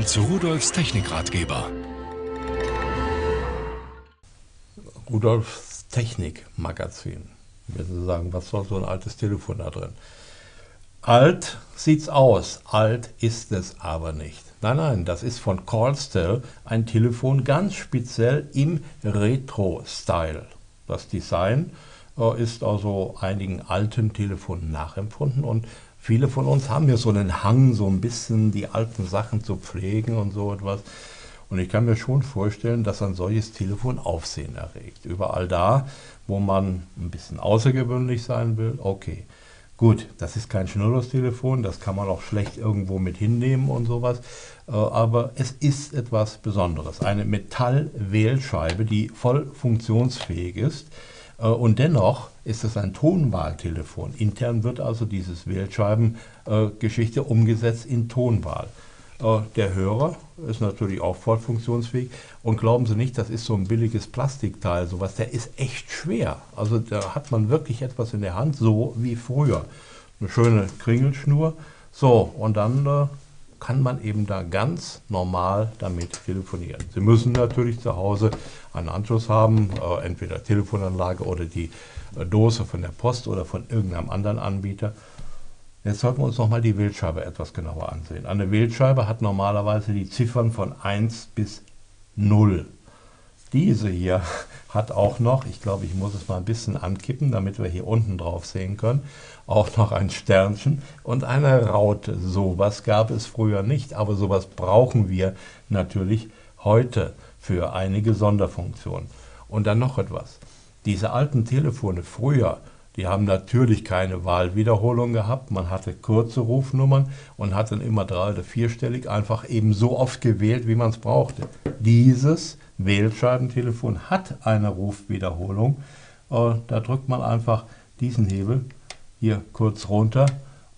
Willkommen zu Rudolfs Technikratgeber. Rudolfs Technikmagazin. Sie sagen, was soll so ein altes Telefon da drin? Alt sieht's aus, alt ist es aber nicht. Nein, nein, das ist von Callstel ein Telefon ganz speziell im Retro-Style. Das Design äh, ist also einigen alten Telefonen nachempfunden und viele von uns haben ja so einen Hang, so ein bisschen die alten Sachen zu pflegen und so etwas. Und ich kann mir schon vorstellen, dass ein solches Telefon Aufsehen erregt. Überall da, wo man ein bisschen außergewöhnlich sein will, okay. Gut, das ist kein Schnurlostelefon, das kann man auch schlecht irgendwo mit hinnehmen und sowas. Äh, aber es ist etwas Besonderes. Eine Metallwählscheibe, die voll funktionsfähig ist. Äh, und dennoch ist es ein Tonwahltelefon. Intern wird also dieses Wählscheibengeschichte umgesetzt in Tonwahl. Äh, der Hörer ist natürlich auch voll funktionsfähig. Und glauben Sie nicht, das ist so ein billiges Plastikteil, sowas, der ist echt schwer. Also da hat man wirklich etwas in der Hand, so wie früher. Eine schöne Kringelschnur. So, und dann äh, kann man eben da ganz normal damit telefonieren. Sie müssen natürlich zu Hause einen Anschluss haben, äh, entweder Telefonanlage oder die äh, Dose von der Post oder von irgendeinem anderen Anbieter. Jetzt sollten wir uns nochmal die Wählscheibe etwas genauer ansehen. Eine Wählscheibe hat normalerweise die Ziffern von 1 bis 0. Diese hier hat auch noch, ich glaube, ich muss es mal ein bisschen ankippen, damit wir hier unten drauf sehen können, auch noch ein Sternchen und eine Raute. Sowas gab es früher nicht, aber sowas brauchen wir natürlich heute für einige Sonderfunktionen. Und dann noch etwas. Diese alten Telefone früher, die haben natürlich keine Wahlwiederholung gehabt. Man hatte kurze Rufnummern und hat dann immer drei- oder vierstellig einfach eben so oft gewählt, wie man es brauchte. Dieses Wählscheibentelefon hat eine Rufwiederholung. Äh, da drückt man einfach diesen Hebel hier kurz runter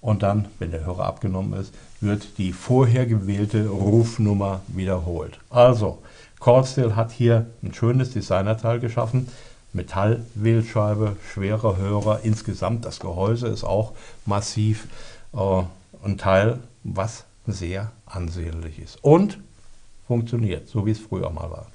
und dann, wenn der Hörer abgenommen ist, wird die vorher gewählte Rufnummer wiederholt. Also, Cordsteel hat hier ein schönes Designerteil geschaffen. Metallwählscheibe, schwerer Hörer. Insgesamt das Gehäuse ist auch massiv. Äh, ein Teil, was sehr ansehnlich ist. Und funktioniert, so wie es früher mal war.